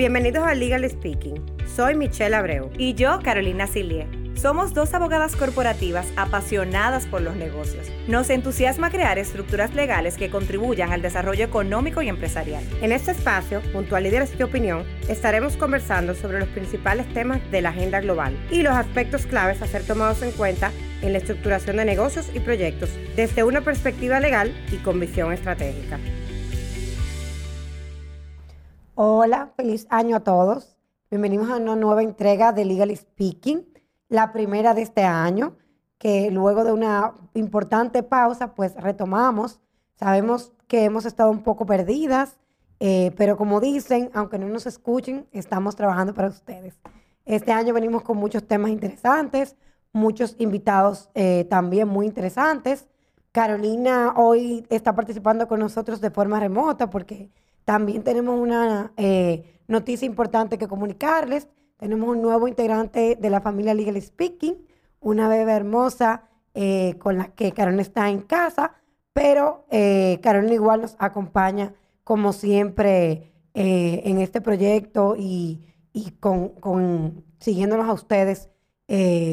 Bienvenidos a Legal Speaking. Soy Michelle Abreu. Y yo, Carolina Silie. Somos dos abogadas corporativas apasionadas por los negocios. Nos entusiasma crear estructuras legales que contribuyan al desarrollo económico y empresarial. En este espacio, junto a Líderes de Opinión, estaremos conversando sobre los principales temas de la agenda global y los aspectos claves a ser tomados en cuenta en la estructuración de negocios y proyectos desde una perspectiva legal y con visión estratégica. Hola, feliz año a todos. Bienvenidos a una nueva entrega de Legal Speaking, la primera de este año, que luego de una importante pausa, pues retomamos. Sabemos que hemos estado un poco perdidas, eh, pero como dicen, aunque no nos escuchen, estamos trabajando para ustedes. Este año venimos con muchos temas interesantes, muchos invitados eh, también muy interesantes. Carolina hoy está participando con nosotros de forma remota porque también tenemos una eh, noticia importante que comunicarles. Tenemos un nuevo integrante de la familia Legal Speaking, una bebé hermosa eh, con la que Carolina está en casa, pero eh, Carolina igual nos acompaña como siempre en este proyecto y, con, siguiéndonos a ustedes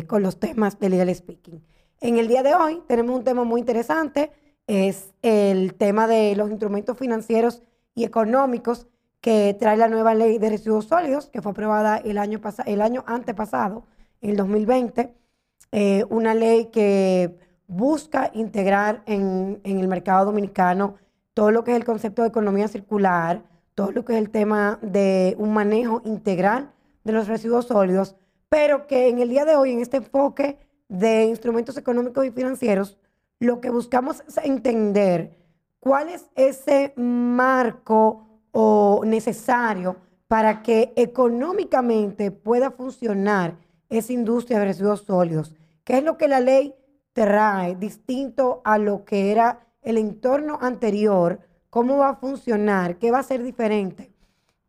con los temas de Legal Speaking. En el día de hoy tenemos un tema muy interesante, es el tema de los instrumentos financieros y económicos que trae la nueva ley de residuos sólidos, que fue aprobada el año, el año antepasado, en el 2020. Eh, una ley que busca integrar en, en, el mercado dominicano todo lo que es el concepto de economía circular, todo lo que es el tema de un manejo integral de los residuos sólidos, pero que en el día de hoy, en este enfoque de instrumentos económicos y financieros, lo que buscamos es entender ¿Cuál es ese marco o necesario para que económicamente pueda funcionar esa industria de residuos sólidos? ¿Qué es lo que la ley trae distinto a lo que era el entorno anterior? ¿Cómo va a funcionar? ¿Qué va a ser diferente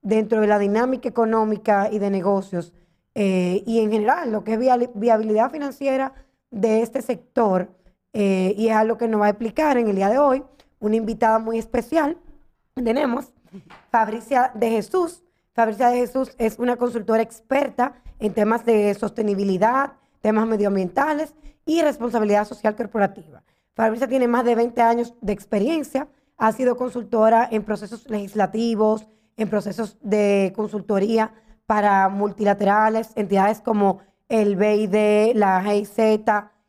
dentro de la dinámica económica y de negocios? Eh, y en general, lo que es viabilidad financiera de este sector, eh, y es algo que nos va a explicar en el día de hoy una invitada muy especial. Tenemos Fabricia de Jesús. Fabricia de Jesús es una consultora experta en temas de sostenibilidad, temas medioambientales y responsabilidad social corporativa. Fabricia tiene más de 20 años de experiencia, ha sido consultora en procesos legislativos, en procesos de consultoría para multilaterales, entidades como el BID, la GIZ,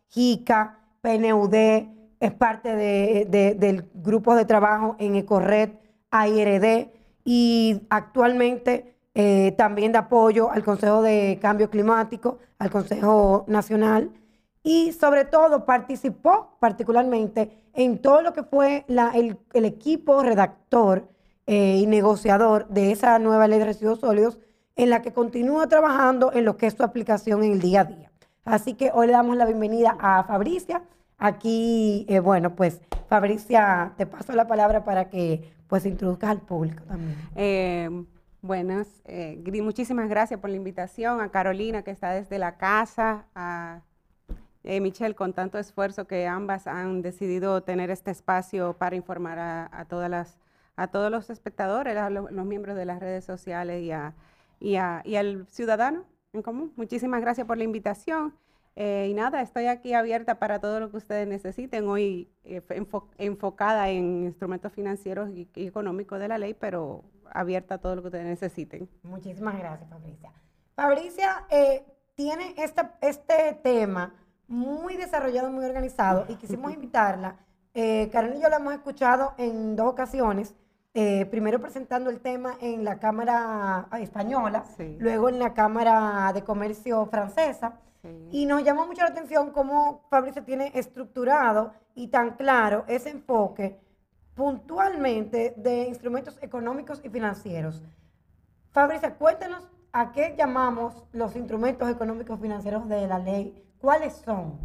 JICA, PNUD, es parte de, del grupo de trabajo en ECORRED, AIRD y actualmente eh, también de apoyo al Consejo de Cambio Climático, al Consejo Nacional y sobre todo participó particularmente en todo lo que fue el, equipo redactor eh, y negociador de esa nueva ley de residuos sólidos en la que continúa trabajando en lo que es su aplicación en el día a día. Así que hoy le damos la bienvenida a Fabricia. Aquí, eh, bueno, pues Fabricia, te paso la palabra para que pues introduzcas al público también. Eh, buenas, eh, muchísimas gracias por la invitación, a Carolina que está desde la casa, a Michelle con tanto esfuerzo que ambas han decidido tener este espacio para informar a, todas las, a todos los espectadores, a los, miembros de las redes sociales y, a, y, y al ciudadano en común. Muchísimas gracias por la invitación. Eh, y nada, estoy aquí abierta para todo lo que ustedes necesiten. Hoy eh, enfocada en instrumentos financieros y, económicos de la ley, pero abierta a todo lo que ustedes necesiten. Muchísimas gracias, Fabricia. Fabricia eh, tiene esta, este tema muy desarrollado, muy organizado, y quisimos invitarla. Karen y yo la hemos escuchado en dos ocasiones. primero presentando el tema en la Cámara Española, luego en la Cámara de Comercio Francesa. Y nos llama mucho la atención cómo Fabricio tiene estructurado y tan claro ese enfoque puntualmente de instrumentos económicos y financieros. Fabricia, cuéntanos a qué llamamos los instrumentos económicos y financieros de la ley. ¿Cuáles son?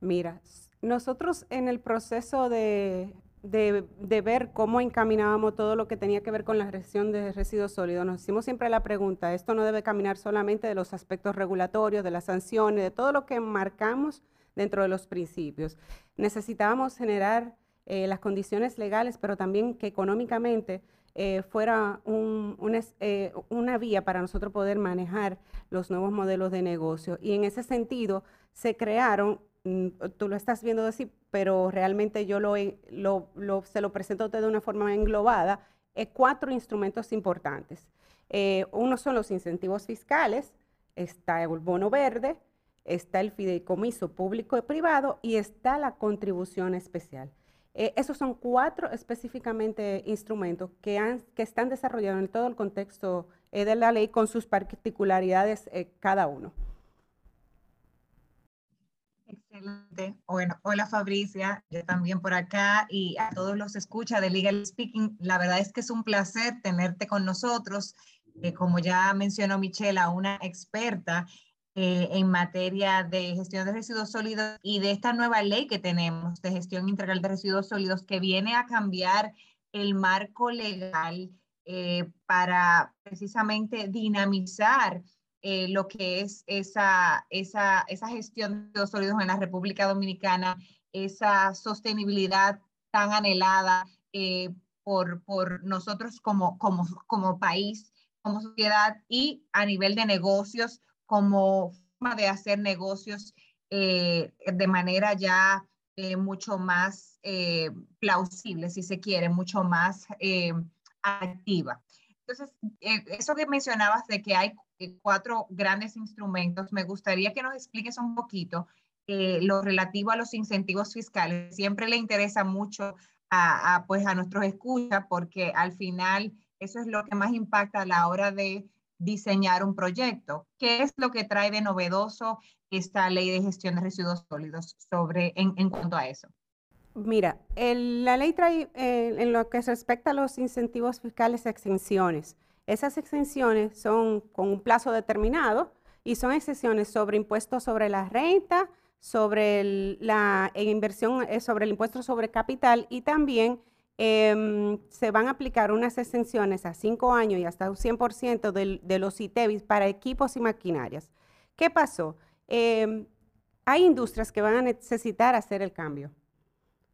Mira, nosotros en el proceso de de, ver cómo encaminábamos todo lo que tenía que ver con la gestión de residuos sólidos, nos hicimos siempre la pregunta, esto no debe caminar solamente de los aspectos regulatorios, de las sanciones, de todo lo que marcamos dentro de los principios. Necesitábamos generar eh, las condiciones legales, pero también que económicamente eh, fuera eh, una vía para nosotros poder manejar los nuevos modelos de negocio. Y en ese sentido se crearon, tú lo estás viendo decir, pero realmente yo se lo presento de una forma englobada, cuatro instrumentos importantes. uno son los incentivos fiscales, está el bono verde, está el fideicomiso público y privado y está la contribución especial. Eh, esos son cuatro específicamente instrumentos que, que están desarrollados en todo el contexto eh, de la ley con sus particularidades eh, cada uno. Excelente. Bueno, hola Fabricia, yo también por acá y a todos los escucha de Legal Speaking. La verdad es que es un placer tenerte con nosotros. como ya mencionó Michela, una experta eh, en materia de gestión de residuos sólidos y de esta nueva ley que tenemos de gestión integral de residuos sólidos que viene a cambiar el marco legal eh, para precisamente dinamizar eh, lo que es esa, esa, esa gestión de residuos sólidos en la República Dominicana, esa sostenibilidad tan anhelada por, por nosotros como, como, como país, como sociedad y a nivel de negocios como forma de hacer negocios eh, de manera ya eh, mucho más eh, plausible, si se quiere, mucho más activa. Entonces, eso que mencionabas de que hay cuatro grandes instrumentos, me gustaría que nos expliques un poquito lo relativo a los incentivos fiscales. Siempre le interesa mucho a, pues, a nuestros escuchas porque al final eso es lo que más impacta a la hora de diseñar un proyecto. ¿Qué es lo que trae de novedoso esta ley de gestión de residuos sólidos sobre, en, cuanto a eso? Mira, la ley trae eh, en lo que respecta a los incentivos fiscales exenciones. Esas exenciones son con un plazo determinado y son exenciones sobre impuestos sobre la renta, sobre la inversión, eh, sobre el impuesto sobre capital y también Em, se van a aplicar unas exenciones a cinco años y hasta un 100% de, los ITEVIS para equipos y maquinarias. ¿Qué pasó? Em, hay industrias que van a necesitar hacer el cambio.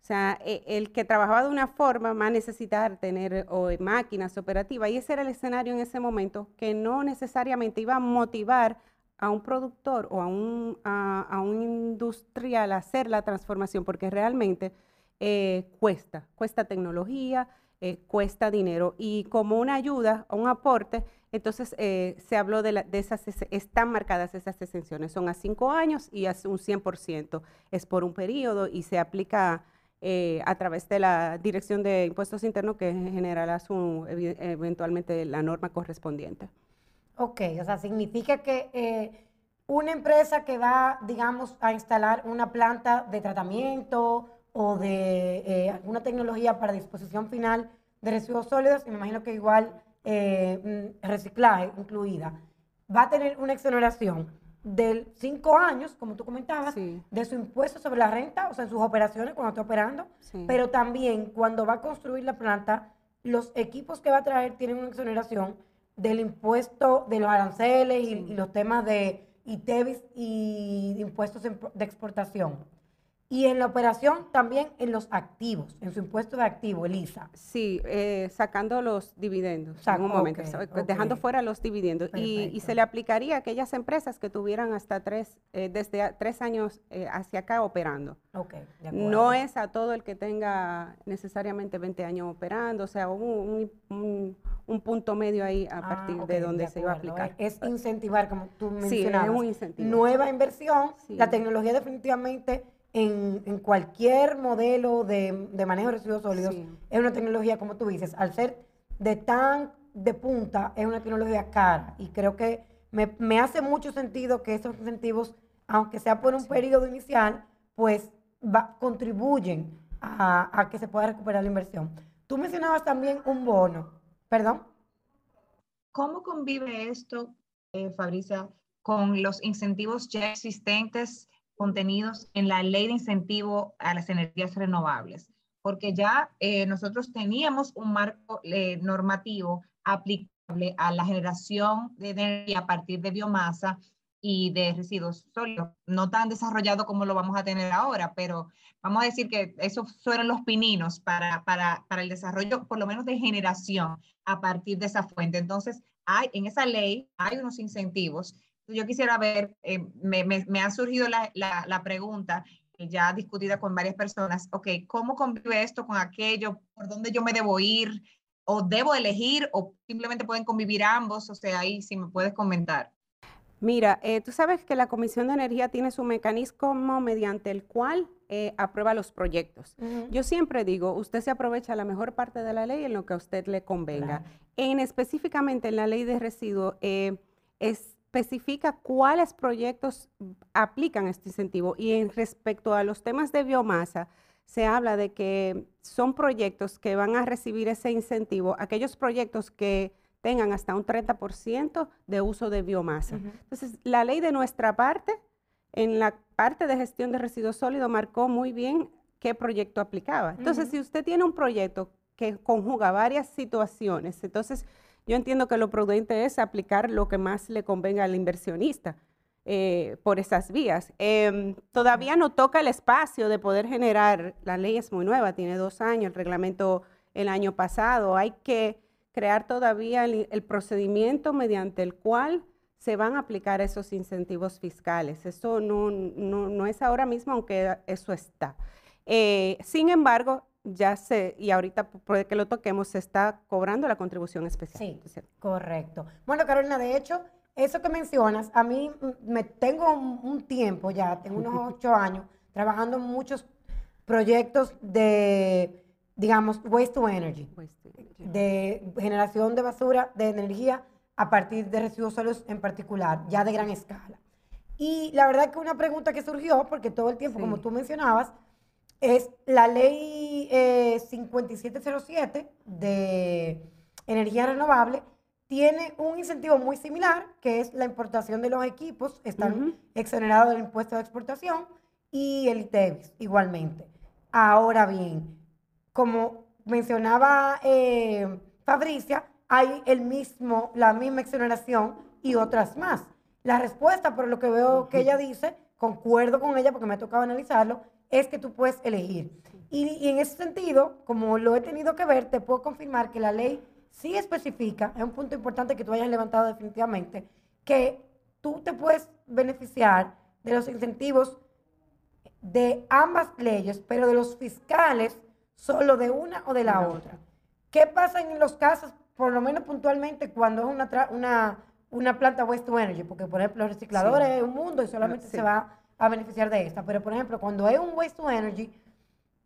O sea, e, el que trabajaba de una forma va a necesitar tener máquinas operativas y ese era el escenario en ese momento que no necesariamente iba a motivar a un productor o a un, a un industrial a hacer la transformación porque realmente eh, cuesta, cuesta tecnología, eh, cuesta dinero. Y como una ayuda, un aporte, entonces eh, se habló de, esas, están marcadas esas exenciones, son a cinco años y a un 100%, es por un periodo y se aplica a través de la Dirección de Impuestos Internos que generará su, eventualmente la norma correspondiente. Ok, o sea, significa que una empresa que va, digamos, a instalar una planta de tratamiento o de eh, alguna tecnología para disposición final de residuos sólidos, y me imagino que igual eh, mm, reciclaje incluida, va a tener una exoneración de cinco años, como tú comentabas, de su impuesto sobre la renta, o sea, en sus operaciones cuando está operando, pero también cuando va a construir la planta, los equipos que va a traer tienen una exoneración del impuesto de los aranceles y, y, los temas de ITEVIS y impuestos de exportación. Y en la operación también en los activos, en su impuesto de activo, Elisa. Sí, eh, sacando los dividendos en un momento, dejando fuera los dividendos. Y, se le aplicaría a aquellas empresas que tuvieran hasta tres, eh, desde tres años eh, hacia acá operando. Okay, no es a todo el que tenga necesariamente 20 años operando, o sea, un, un, punto medio ahí a ah, partir de donde se iba a aplicar. Es incentivar, como tú mencionabas. Sí, es un incentivo. Nueva inversión, la tecnología definitivamente en, cualquier modelo de, manejo de residuos sólidos, es una tecnología, como tú dices, al ser de tan de punta, es una tecnología cara. Y creo que me, hace mucho sentido que esos incentivos, aunque sea por un periodo inicial, pues contribuyen a, que se pueda recuperar la inversión. Tú mencionabas también un bono, perdón. ¿Cómo convive esto, eh, Fabricia, con los incentivos ya existentes contenidos en la ley de incentivo a las energías renovables, porque ya eh, nosotros teníamos un marco eh, normativo aplicable a la generación de energía a partir de biomasa y de residuos sólidos, no tan desarrollado como lo vamos a tener ahora, pero vamos a decir que esos fueron los pininos para, para, para el desarrollo, por lo menos de generación, a partir de esa fuente. Entonces, hay, en esa ley hay unos incentivos. Yo quisiera ver, eh, me, me, me, ha surgido la, la, la pregunta, ya discutida con varias personas, ok, ¿cómo convive esto con aquello? ¿Por dónde yo me debo ir? ¿O debo elegir? ¿O simplemente pueden convivir ambos? O sea, ahí si me puedes comentar. Mira, eh, tú sabes que la Comisión de Energía tiene su mecanismo mediante el cual eh, aprueba los proyectos. Uh -huh. Yo siempre digo, usted se aprovecha la mejor parte de la ley en lo que a usted le convenga. Claro. En específicamente en la ley de residuos, eh, especifica cuáles proyectos aplican este incentivo y en respecto a los temas de biomasa, se habla de que son proyectos que van a recibir ese incentivo, aquellos proyectos que tengan hasta un 30% de uso de biomasa. Uh -huh. Entonces, la ley de nuestra parte, en la parte de gestión de residuos sólidos, marcó muy bien qué proyecto aplicaba. Entonces, uh -huh. si usted tiene un proyecto que conjuga varias situaciones, entonces yo entiendo que lo prudente es aplicar lo que más le convenga al inversionista. Eh, por esas vías. Eh, todavía no toca el espacio de poder generar, la ley es muy nueva, tiene dos años, el reglamento el año pasado, hay que crear todavía el, el, procedimiento mediante el cual se van a aplicar esos incentivos fiscales. Eso no, no, no es ahora mismo, aunque eso está. Eh, sin embargo, ya se, y ahorita puede que lo toquemos, se está cobrando la contribución especial. Sí, correcto. Bueno, Carolina, de hecho, eso que mencionas, a mí me tengo un, un tiempo ya, tengo unos ocho años, trabajando en muchos proyectos de, digamos, waste to energy. Waste de generación de basura, de energía a partir de residuos sólidos en particular, ya de gran escala. Y la verdad que una pregunta que surgió, porque todo el tiempo, sí. como tú mencionabas, es la ley eh, 5707 de energía renovable, tiene un incentivo muy similar, que es la importación de los equipos, están uh -huh. exonerados del impuesto de exportación, y el ITEVIS igualmente. Ahora bien, como mencionaba eh, Fabricia, hay el mismo, la misma exoneración y otras más. La respuesta, por lo que veo que ella dice, concuerdo con ella porque me ha tocado analizarlo, es que tú puedes elegir. Y, y, en ese sentido, como lo he tenido que ver, te puedo confirmar que la ley sí especifica, es un punto importante que tú hayas levantado definitivamente, que tú te puedes beneficiar de los incentivos de ambas leyes, pero de los fiscales solo de una o de la otra. ¿Qué pasa en los casos, por lo menos puntualmente, cuando es una, una, una planta waste to energy? Porque, por ejemplo, los recicladores sí. es un mundo y solamente sí. se va a beneficiar de esta. Pero, por ejemplo, cuando es un waste to energy,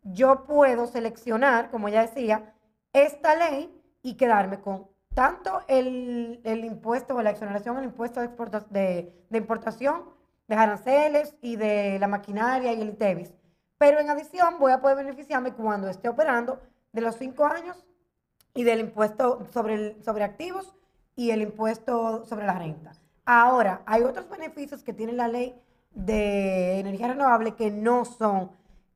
yo puedo seleccionar, como ya decía, esta ley y quedarme con tanto el, el impuesto o la exoneración al impuesto de, de, de, importación, de aranceles y de la maquinaria y el ITEVIS. Pero en adición voy a poder beneficiarme cuando esté operando de los cinco años y del impuesto sobre, el, sobre activos y el impuesto sobre la renta. Ahora, hay otros beneficios que tiene la ley de energía renovable que no son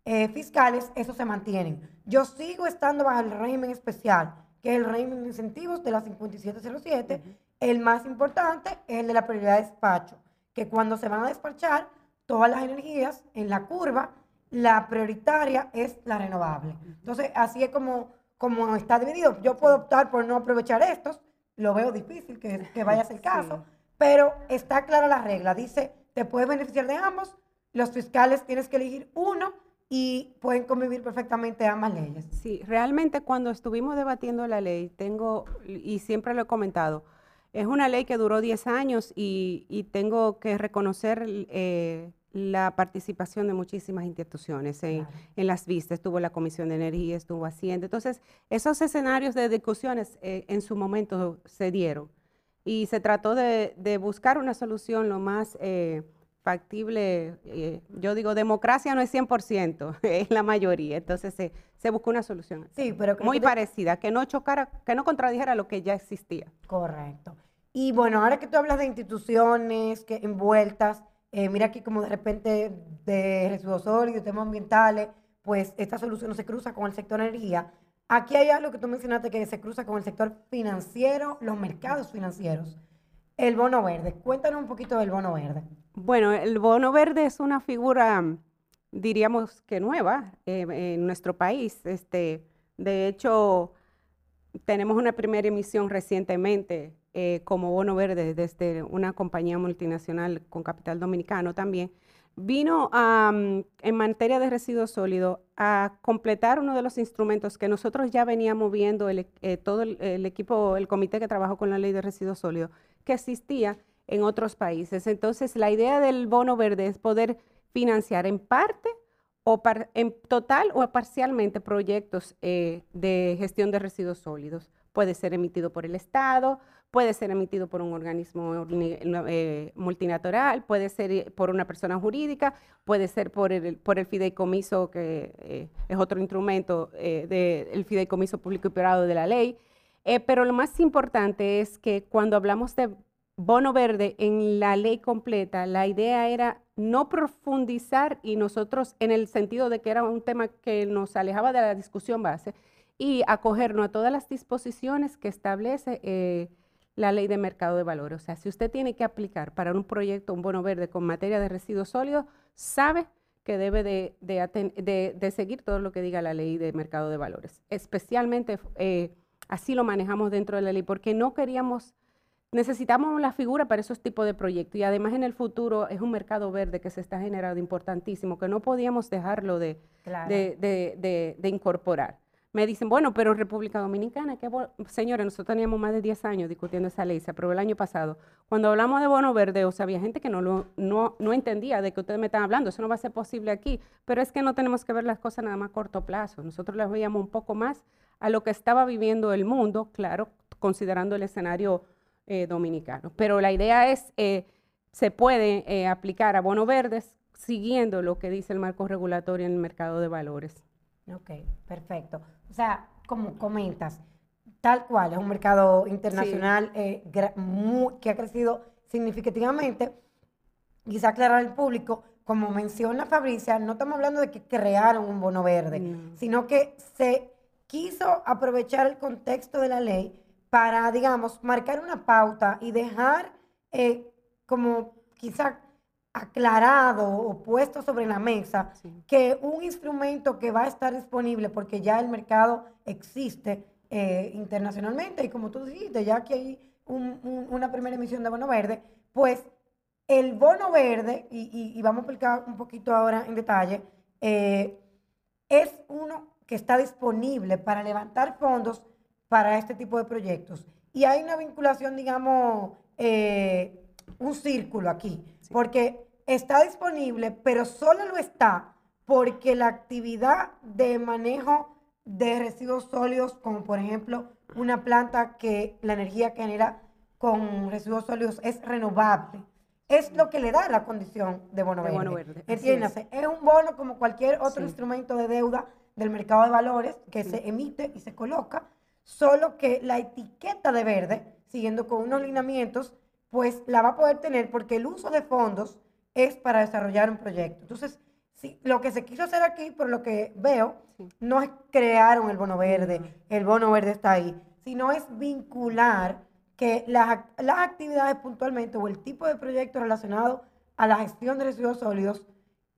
eh, fiscales, esos se mantienen. Yo sigo estando bajo el régimen especial, que es el régimen de incentivos de la 5707. Uh -huh. El más importante es el de la prioridad de despacho, que cuando se van a despachar todas las energías en la curva, la prioritaria es la renovable. Entonces, así es como, como está dividido. Yo puedo optar por no aprovechar estos, lo veo difícil que, que vaya a ser el caso, sí. pero está clara la regla. Dice, te puedes beneficiar de ambos, los fiscales tienes que elegir uno y pueden convivir perfectamente ambas leyes. Sí, realmente cuando estuvimos debatiendo la ley, tengo, y siempre lo he comentado, es una ley que duró 10 años y, y tengo que reconocer eh, la participación de muchísimas instituciones en, claro. en, las vistas. Estuvo la Comisión de Energía, estuvo Hacienda. Entonces, esos escenarios de discusiones eh, en su momento se dieron y se trató de, de buscar una solución lo más... Eh, factible, eh, yo digo, democracia no es 100%, es la mayoría, entonces se, se buscó una solución sí, pero muy que parecida, que no chocara, que no contradijera lo que ya existía. Correcto. Y bueno, ahora que tú hablas de instituciones que envueltas, eh, mira aquí como de repente de residuos sólidos, temas ambientales, pues esta solución no se cruza con el sector energía. Aquí hay algo que tú mencionaste que se cruza con el sector financiero, los mercados financieros. el bono verde. Cuéntanos un poquito del bono verde. Bueno, el bono verde es una figura, diríamos que nueva eh, en nuestro país. Este, de hecho, tenemos una primera emisión recientemente eh, como bono verde desde una compañía multinacional con capital dominicano también, vino en materia de residuos sólidos a completar uno de los instrumentos que nosotros ya veníamos viendo, el, eh, todo el, equipo, el comité que trabajó con la ley de residuos sólidos, que existía en otros países. Entonces, la idea del bono verde es poder financiar en parte o en total o parcialmente proyectos eh, de gestión de residuos sólidos. Puede ser emitido por el Estado, puede ser emitido por un organismo eh, multinacional, puede ser eh, por una persona jurídica, puede ser por el, por el fideicomiso, que eh, es otro instrumento del fideicomiso público y privado de la ley. pero lo más importante es que cuando hablamos de bono verde en la ley completa, la idea era no profundizar y nosotros en el sentido de que era un tema que nos alejaba de la discusión base y acogernos a todas las disposiciones que establece la ley de mercado de valores. O sea, si usted tiene que aplicar para un proyecto un bono verde con materia de residuos sólidos, sabe que debe de, seguir todo lo que diga la ley de mercado de valores. Especialmente eh, así lo manejamos dentro de la ley, porque no queríamos, necesitamos la figura para esos tipos de proyectos. Y además en el futuro es un mercado verde que se está generando importantísimo, que no podíamos dejarlo de, de incorporar me dicen, bueno, pero República Dominicana, ¿qué señores, nosotros teníamos más de 10 años discutiendo esa ley, se aprobó el año pasado. Cuando hablamos de bono verde, o sea, había gente que no, lo, no, no entendía de que ustedes me están hablando, eso no va a ser posible aquí, pero es que no tenemos que ver las cosas nada más a corto plazo, nosotros las veíamos un poco más a lo que estaba viviendo el mundo, claro, considerando el escenario eh, dominicano. Pero la idea es, eh, se puede eh, aplicar a bono verdes siguiendo lo que dice el marco regulatorio en el mercado de valores. Ok, perfecto. O sea, como comentas, tal cual, es un mercado internacional eh, que ha crecido significativamente. Quizá aclarar al público, como menciona Fabricia, no estamos hablando de que crearon un bono verde, sino que se quiso aprovechar el contexto de la ley para, digamos, marcar una pauta y dejar eh, como quizá aclarado o puesto sobre la mesa que un instrumento que va a estar disponible porque ya el mercado existe eh, internacionalmente y como tú dijiste, ya que hay una primera emisión de bono verde, pues el bono verde, y, vamos a explicar un poquito ahora en detalle, eh, es uno que está disponible para levantar fondos para este tipo de proyectos. Y hay una vinculación, digamos, eh, un círculo aquí, porque está disponible, pero solo lo está porque la actividad de manejo de residuos sólidos, como por ejemplo una planta que la energía que genera con residuos sólidos es renovable, es lo que le da la condición de bono verde. Entiéndase, es. un bono como cualquier otro instrumento de deuda del mercado de valores que se emite y se coloca, solo que la etiqueta de verde, siguiendo con unos lineamientos, pues la va a poder tener porque el uso de fondos es para desarrollar un proyecto. Entonces, sí, lo que se quiso hacer aquí, por lo que veo, no es crear el bono verde, el bono verde está ahí, sino es vincular que las, las actividades puntualmente o el tipo de proyecto relacionado a la gestión de residuos sólidos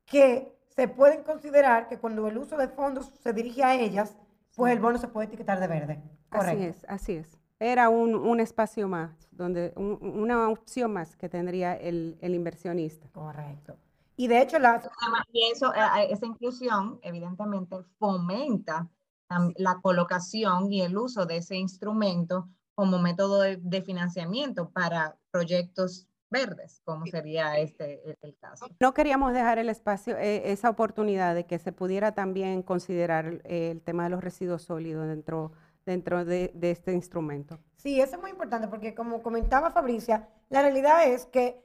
que se pueden considerar que cuando el uso de fondos se dirige a ellas, pues el bono se puede etiquetar de verde. Correcto. Así es, así es era un, espacio más, donde una opción más que tendría el, inversionista. Correcto. Y de hecho, la... y eso, eh, eh, esa inclusión evidentemente fomenta la colocación y el uso de ese instrumento como método de, financiamiento para proyectos verdes, como sería este el, caso. No queríamos dejar el espacio, eh, esa oportunidad de que se pudiera también considerar el tema de los residuos sólidos dentro dentro de, este instrumento. Sí, eso es muy importante porque como comentaba Fabricia, la realidad es que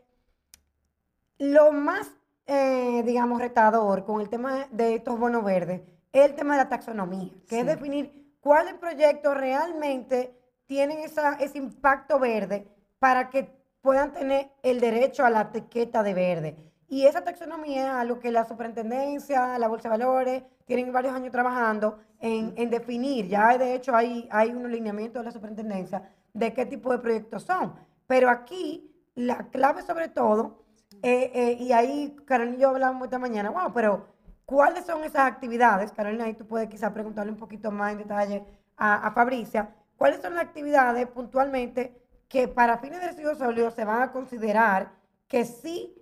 lo más, eh, digamos, retador con el tema de estos bonos verdes es el tema de la taxonomía, que es definir cuáles proyectos realmente tienen esa, ese impacto verde para que puedan tener el derecho a la etiqueta de verde. Y esa taxonomía es algo que la superintendencia, la Bolsa de Valores, tienen varios años trabajando en, definir. Ya de hecho hay, hay un alineamiento de la superintendencia de qué tipo de proyectos son. Pero aquí la clave sobre todo, eh, eh, y ahí Carolina y yo hablamos esta mañana, wow, pero ¿cuáles son esas actividades? Carolina, ahí tú puedes quizás preguntarle un poquito más en detalle a, a Fabricia, ¿cuáles son las actividades puntualmente que para fines de residuos sólidos se van a considerar que sí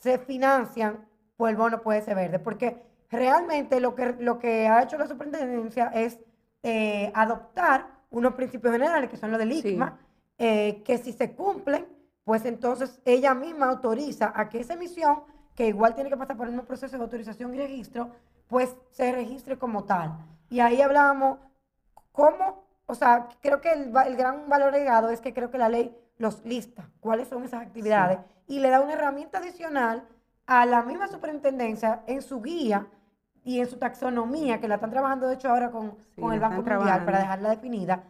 se financian por el bono puede ser verde? Porque realmente lo que, lo que ha hecho la superintendencia es eh, adoptar unos principios generales, que son los del ICMA, eh, que si se cumplen, pues entonces ella misma autoriza a que esa emisión, que igual tiene que pasar por mismo proceso de autorización y registro, pues se registre como tal. Y ahí hablábamos cómo, o sea, creo que el, gran valor agregado es que creo que la ley los lista, cuáles son esas actividades, y le da una herramienta adicional a la misma superintendencia en su guía y en su taxonomía, que la están trabajando de hecho ahora con, con el Banco Mundial para dejarla definida,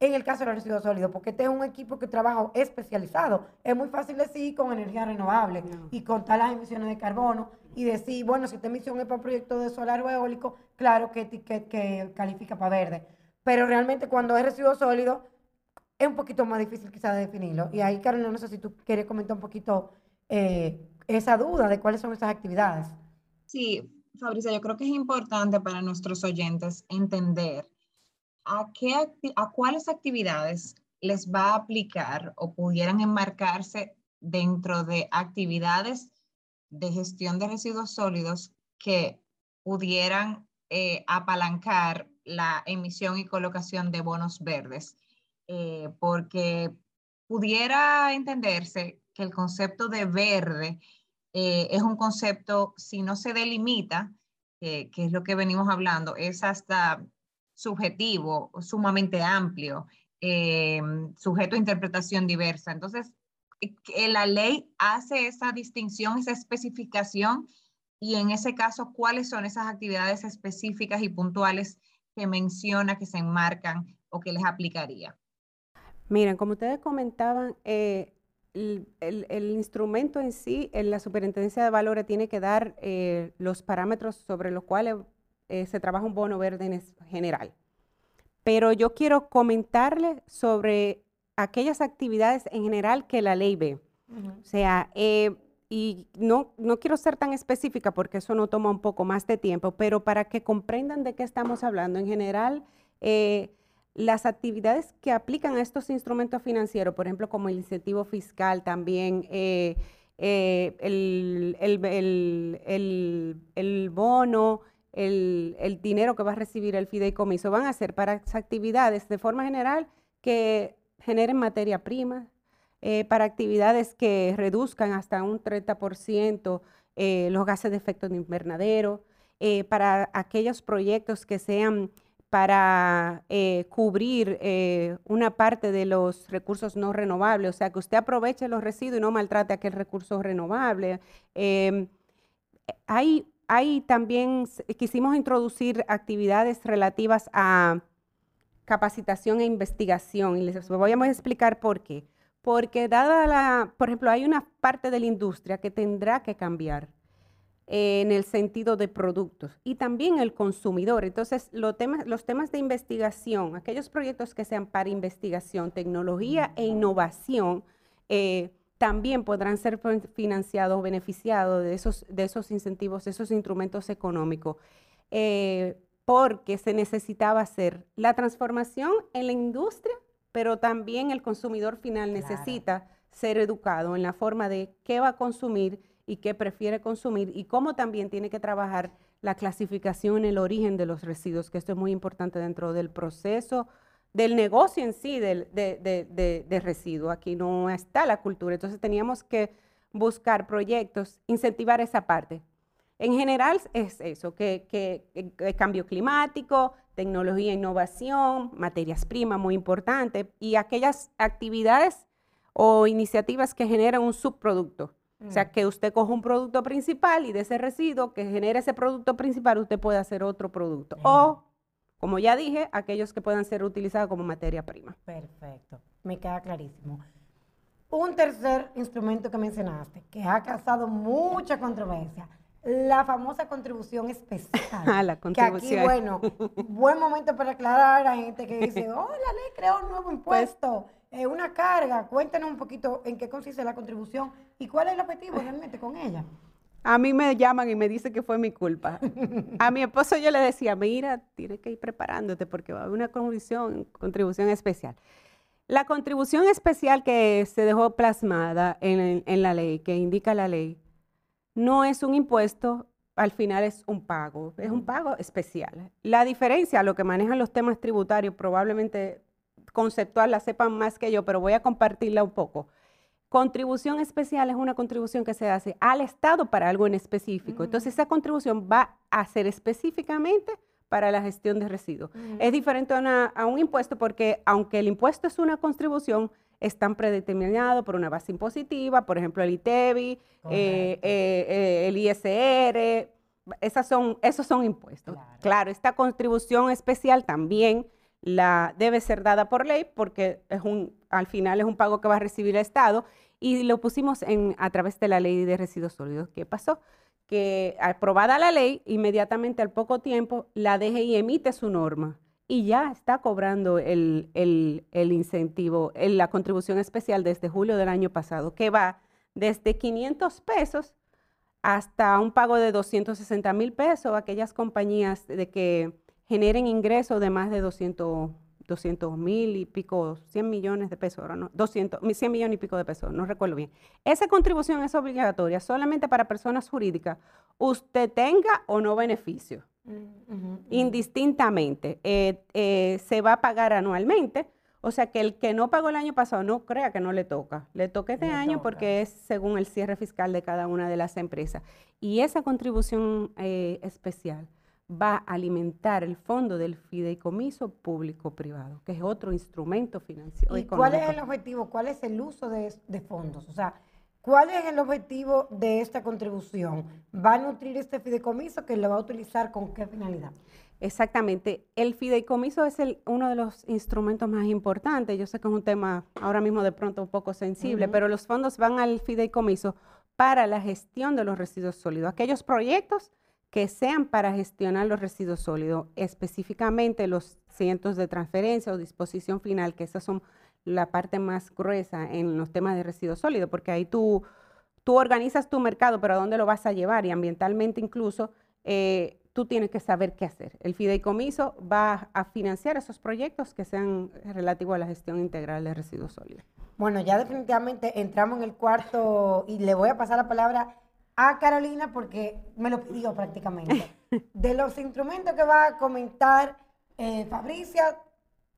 en el caso de los residuos sólidos, porque este es un equipo que trabaja especializado. Es muy fácil decir con energía renovable y contar las emisiones de carbono y decir, bueno, si esta emisión es para un proyecto de solar o eólico, claro que, que, que califica para verde. Pero realmente cuando es residuo sólido, es un poquito más difícil quizás de definirlo. Y ahí, Carolina, no sé si tú quieres comentar un poquito eh, esa duda de cuáles son esas actividades. Sí, Fabricia, yo creo que es importante para nuestros oyentes entender a, qué a cuáles actividades les va a aplicar o pudieran enmarcarse dentro de actividades de gestión de residuos sólidos que pudieran eh, apalancar la emisión y colocación de bonos verdes, eh, porque pudiera entenderse que el concepto de verde eh, es un concepto, si no se delimita, que es lo que venimos hablando, es hasta subjetivo, sumamente amplio, eh, sujeto a interpretación diversa. Entonces, eh, la ley hace esa distinción, esa especificación y en ese caso, ¿cuáles son esas actividades específicas y puntuales que menciona que se enmarcan o que les aplicaría? Miren, como ustedes comentaban, eh, el, instrumento en sí, en la superintendencia de valores tiene que dar eh, los parámetros sobre los cuales eh, se trabaja un bono verde en general. Pero yo quiero comentarles sobre aquellas actividades en general que la ley ve. O sea, eh, y no, no quiero ser tan específica porque eso no toma un poco más de tiempo, pero para que comprendan de qué estamos hablando, en general, las actividades que aplican a estos instrumentos financieros, por ejemplo, como el incentivo fiscal también, eh, eh, el, bono, el, dinero que va a recibir el fideicomiso, van a ser para actividades de forma general que generen materia prima, eh, para actividades que reduzcan hasta un 30% los gases de efecto de invernadero, para aquellos proyectos que sean para eh, cubrir eh, una parte de los recursos no renovables, o sea, que usted aproveche los residuos y no maltrate aquel recurso renovable. Em, hay, hay también, quisimos introducir actividades relativas a capacitación e investigación, y les voy a explicar por qué. Porque dada la, por ejemplo, hay una parte de la industria que tendrá que cambiar en el sentido de productos y también el consumidor. Entonces, los temas, los temas de investigación, aquellos proyectos que sean para investigación, tecnología e innovación, eh, también podrán ser financiados o beneficiados de esos, de esos incentivos, de esos instrumentos económicos, eh, porque se necesitaba hacer la transformación en la industria, pero también el consumidor final necesita ser educado en la forma de qué va a consumir y qué prefiere consumir y cómo también tiene que trabajar la clasificación el origen de los residuos, que esto es muy importante dentro del proceso del negocio en sí de, de, de, residuos. Aquí no está la cultura, entonces teníamos que buscar proyectos, incentivar esa parte. En general es eso, que, que, cambio climático, tecnología, innovación, materias primas, muy importante, y aquellas actividades o iniciativas que generan un subproducto. O sea, mm. que usted coja un producto principal y de ese residuo que genere ese producto principal, usted puede hacer otro producto. O, como ya dije, aquellos que puedan ser utilizados como materia prima. Perfecto, me queda clarísimo. Un tercer instrumento que mencionaste, que ha causado mucha controversia, la famosa contribución especial. Ah, la contribución. Que aquí, bueno, buen momento para aclarar a gente que dice, oh, la ley creó un nuevo pues impuesto es una carga. Cuéntanos un poquito en qué consiste la contribución y cuál es el objetivo realmente con ella. A mí me llaman y me dicen que fue mi culpa. A mi esposo yo le decía, mira, tienes que ir preparándote porque va a haber una contribución, contribución especial. La contribución especial que se dejó plasmada en, en la ley, que indica la ley, no es un impuesto, al final es un pago, es un pago especial. La diferencia, lo que manejan los temas tributarios, probablemente conceptual la sepan más que yo, pero voy a compartirla un poco. Contribución especial es una contribución que se hace al Estado para algo en específico. Entonces, esa contribución va a ser específicamente para la gestión de residuos. Es diferente a, un impuesto porque aunque el impuesto es una contribución, están predeterminados por una base impositiva, por ejemplo, el ITEBI, eh, eh, eh, el ISR, esas son, esos son impuestos. Claro. esta contribución especial también la, debe ser dada por ley porque es un, al final es un pago que va a recibir el Estado y lo pusimos en, a través de la ley de residuos sólidos. ¿Qué pasó? Que aprobada la ley, inmediatamente al poco tiempo, la DGI emite su norma y ya está cobrando el, el, incentivo, la contribución especial desde julio del año pasado, que va desde 500 pesos hasta un pago de 260 mil pesos a aquellas compañías de que generen ingresos de más de 200 mil y pico, 100 millones de pesos, ahora no, 200, 100 millones y pico de pesos, no recuerdo bien. Esa contribución es obligatoria solamente para personas jurídicas, usted tenga o no beneficio, indistintamente. Eh, eh, se va a pagar anualmente, o sea que el que no pagó el año pasado no crea que no le toca, le toca este año porque es según el cierre fiscal de cada una de las empresas. Y esa contribución eh, especial va a alimentar el fondo del fideicomiso público-privado, que es otro instrumento financiero. ¿Y cuál es el objetivo? ¿Cuál es el uso de, fondos? O sea, ¿cuál es el objetivo de esta contribución? ¿Va a nutrir este fideicomiso que lo va a utilizar con qué finalidad? Exactamente. El fideicomiso es el, uno de los instrumentos más importantes. Yo sé que es un tema ahora mismo de pronto un poco sensible, pero los fondos van al fideicomiso para la gestión de los residuos sólidos. Aquellos proyectos que sean para gestionar los residuos sólidos, específicamente los cientos de transferencia o disposición final, que esas son la parte más gruesa en los temas de residuos sólidos, porque ahí tú, tú organizas tu mercado, pero ¿a dónde lo vas a llevar? Y ambientalmente incluso, eh, tú tienes que saber qué hacer. El fideicomiso va a financiar esos proyectos que sean relativos a la gestión integral de residuos sólidos. Bueno, ya definitivamente entramos en el cuarto y le voy a pasar la palabra a Carolina porque me lo pidió prácticamente. De los instrumentos que va a comentar eh, Fabricia,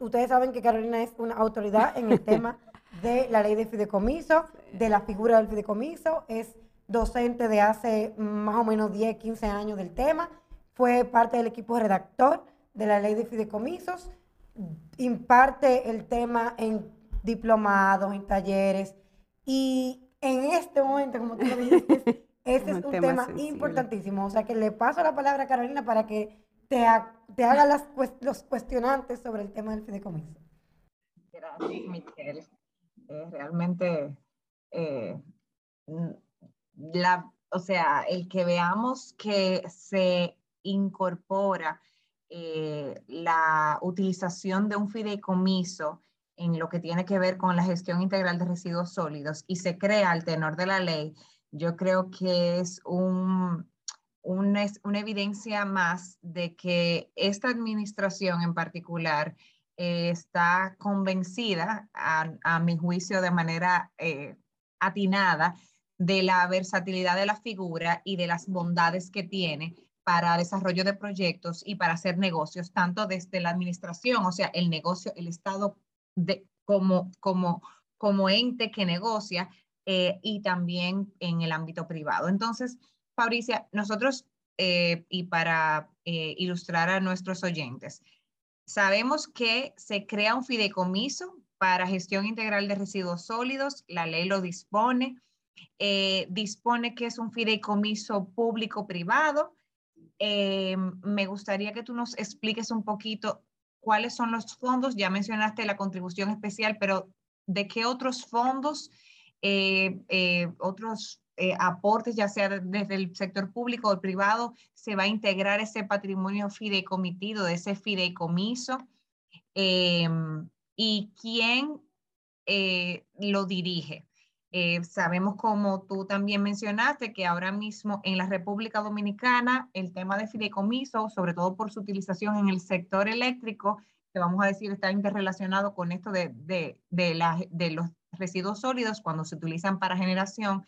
ustedes saben que Carolina es una autoridad en el tema de la ley de fideicomiso, de la figura del fideicomiso, es docente de hace más o menos 10, 15 años del tema, fue parte del equipo redactor de la ley de fideicomisos, imparte el tema en diplomados, en talleres. Y en este momento, como tú lo dijiste, Este es un tema, importantísimo. O sea, que le paso la palabra a Carolina para que te, te haga las, los cuestionantes sobre el tema del fideicomiso. Gracias, Michelle. Eh, realmente, eh, la, o sea, el que veamos que se incorpora eh, la utilización de un fideicomiso en lo que tiene que ver con la gestión integral de residuos sólidos y se crea al tenor de la ley yo creo que es un, una, evidencia más de que esta administración en particular eh, está convencida, a, mi juicio de manera eh, atinada, de la versatilidad de la figura y de las bondades que tiene para desarrollo de proyectos y para hacer negocios, tanto desde la administración, o sea, el negocio, el Estado de, como, como, como ente que negocia, eh, y también en el ámbito privado. Entonces, Fabricia, nosotros, eh, y para eh, ilustrar a nuestros oyentes, sabemos que se crea un fideicomiso para gestión integral de residuos sólidos, la ley lo dispone, dispone que es un fideicomiso público-privado. me gustaría que tú nos expliques un poquito cuáles son los fondos, ya mencionaste la contribución especial, pero ¿de qué otros fondos eh, eh, otros eh, aportes, ya sea desde el sector público o privado, se va a integrar ese patrimonio fideicomitido, de ese fideicomiso. Em, y quién eh, lo dirige. Eh, sabemos, como tú también mencionaste, que ahora mismo en la República Dominicana el tema de fideicomiso, sobre todo por su utilización en el sector eléctrico, que vamos a decir está interrelacionado con esto de, de, de, los residuos sólidos cuando se utilizan para generación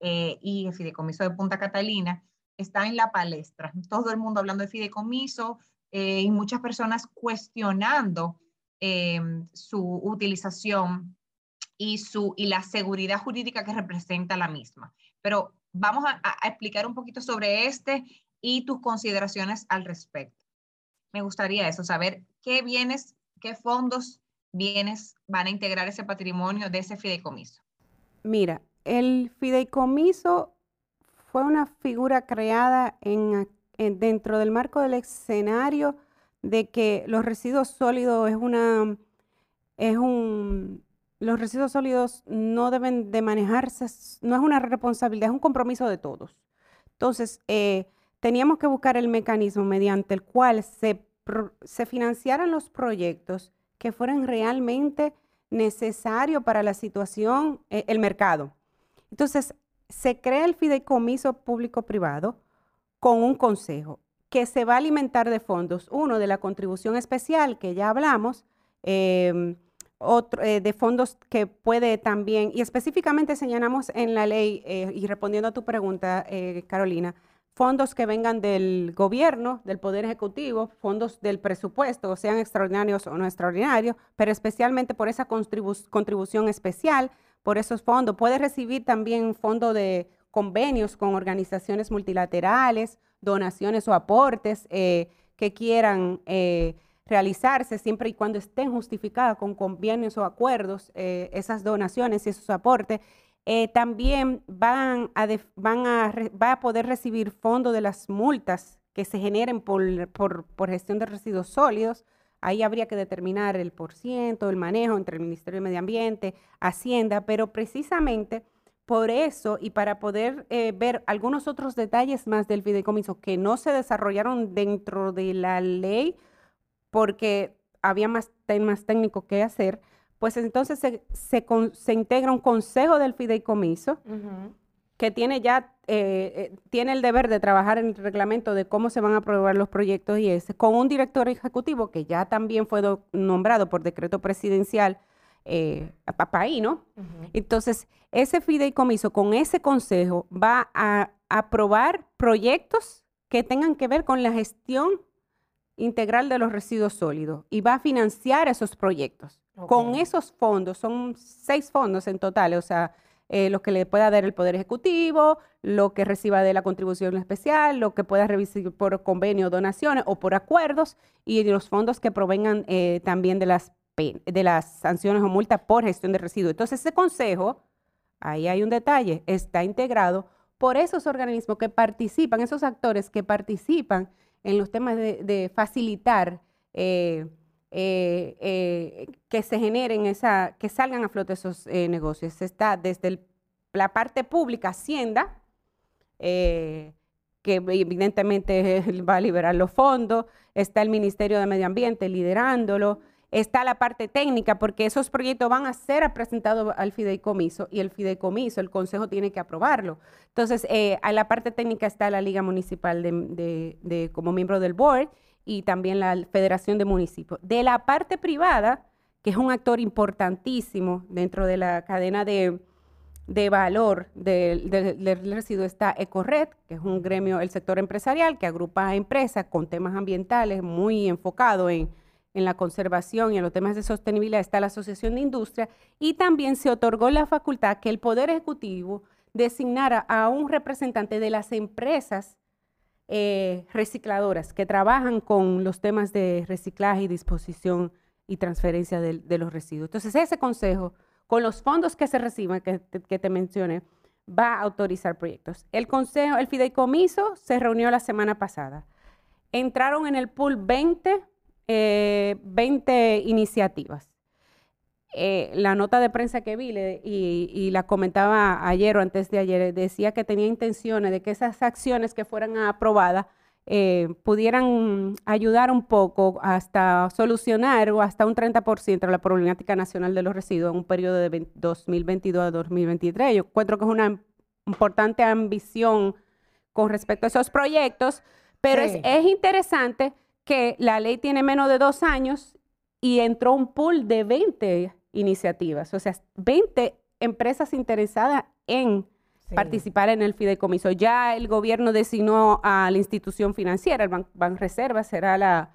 eh, y el fideicomiso de Punta Catalina, está en la palestra. Todo el mundo hablando de fideicomiso eh, y muchas personas cuestionando su utilización y, su, y la seguridad jurídica que representa la misma. Pero vamos a, explicar un poquito sobre este y tus consideraciones al respecto. Me gustaría eso, saber qué bienes, qué fondos, bienes van a integrar ese patrimonio de ese fideicomiso. Mira, el fideicomiso fue una figura creada en, dentro del marco del escenario de que los residuos sólidos es una es un los residuos sólidos no deben de manejarse, no es una responsabilidad, es un compromiso de todos. Entonces, eh, teníamos que buscar el mecanismo mediante el cual se, se financiaran los proyectos que fueran realmente necesarios para la situación, eh, el mercado. Entonces, se crea el fideicomiso público-privado con un consejo que se va a alimentar de fondos, uno de la contribución especial que ya hablamos, em, otro, eh, de fondos que puede también, y específicamente señalamos en la ley, eh, y respondiendo a tu pregunta, eh, Carolina, fondos que vengan del gobierno, del Poder Ejecutivo, fondos del presupuesto, sean extraordinarios o no extraordinarios, pero especialmente por esa contribución especial, por esos fondos. Puede recibir también fondo de convenios con organizaciones multilaterales, donaciones o aportes que quieran realizarse siempre y cuando estén justificadas con convenios o acuerdos eh, esas donaciones y esos aportes. Eh, también van a, van a va a poder recibir fondos de las multas que se generen por, por, gestión de residuos sólidos. Ahí habría que determinar el porciento, el manejo entre el Ministerio de Medio Ambiente, Hacienda, pero precisamente por eso y para poder eh, ver algunos otros detalles más del fideicomiso que no se desarrollaron dentro de la ley porque había más temas técnicos que hacer, pues entonces se, se, integra un consejo del fideicomiso que tiene ya, eh, eh, tiene el deber de trabajar en el reglamento de cómo se van a aprobar los proyectos y ese, con un director ejecutivo que ya también fue nombrado por decreto presidencial eh, ahí, ¿no? Entonces, ese fideicomiso con ese consejo va a aprobar proyectos que tengan que ver con la gestión integral de los residuos sólidos y va a financiar esos proyectos. Con esos fondos, son seis fondos en total, o sea, eh, lo que le pueda dar el Poder Ejecutivo, lo que reciba de la contribución especial, lo que pueda recibir por convenio, donaciones o por acuerdos, y los fondos que provengan eh, también de las, de las sanciones o multas por gestión de residuos. Entonces, ese consejo, ahí hay un detalle, está integrado por esos organismos que participan, esos actores que participan en los temas de, facilitar eh, eh, eh, que se generen esa, que salgan a flote esos negocios. Está desde la parte pública, Hacienda, que evidentemente va a liberar los fondos, está el Ministerio de Medio Ambiente liderándolo, está la parte técnica, porque esos proyectos van a ser presentados al fideicomiso y el fideicomiso, el consejo tiene que aprobarlo. Entonces, eh, a la parte técnica está la Liga Municipal de, como miembro del board y también la Federación de Municipios. De la parte privada, que es un actor importantísimo dentro de la cadena de, valor del, del, residuo está Ecored, que es un gremio, el sector empresarial que agrupa a empresas con temas ambientales muy enfocado en en la conservación y en los temas de sostenibilidad está la Asociación de Industria y también se otorgó la facultad que el Poder Ejecutivo designara a un representante de las empresas eh, recicladoras que trabajan con los temas de reciclaje y disposición y transferencia de, los residuos. Entonces, ese consejo, con los fondos que se reciban, que, te mencioné, va a autorizar proyectos. El consejo, el fideicomiso se reunió la semana pasada. Entraron en el pool 20 20 eh, iniciativas. Eh, la nota de prensa que vi y, la comentaba ayer o antes de ayer, decía que tenía intenciones de que esas acciones que fueran aprobadas eh, pudieran ayudar un poco hasta solucionar o hasta un 30% de la problemática nacional de los residuos en un periodo de 2022 a 2023. Yo encuentro que es una importante ambición con respecto a esos proyectos, pero es, es interesante que la ley tiene menos de dos años y entró un pool de 20 iniciativas, o sea, 20 empresas interesadas en participar en el fideicomiso. Ya el gobierno designó a la institución financiera, el Banco Reserva será la,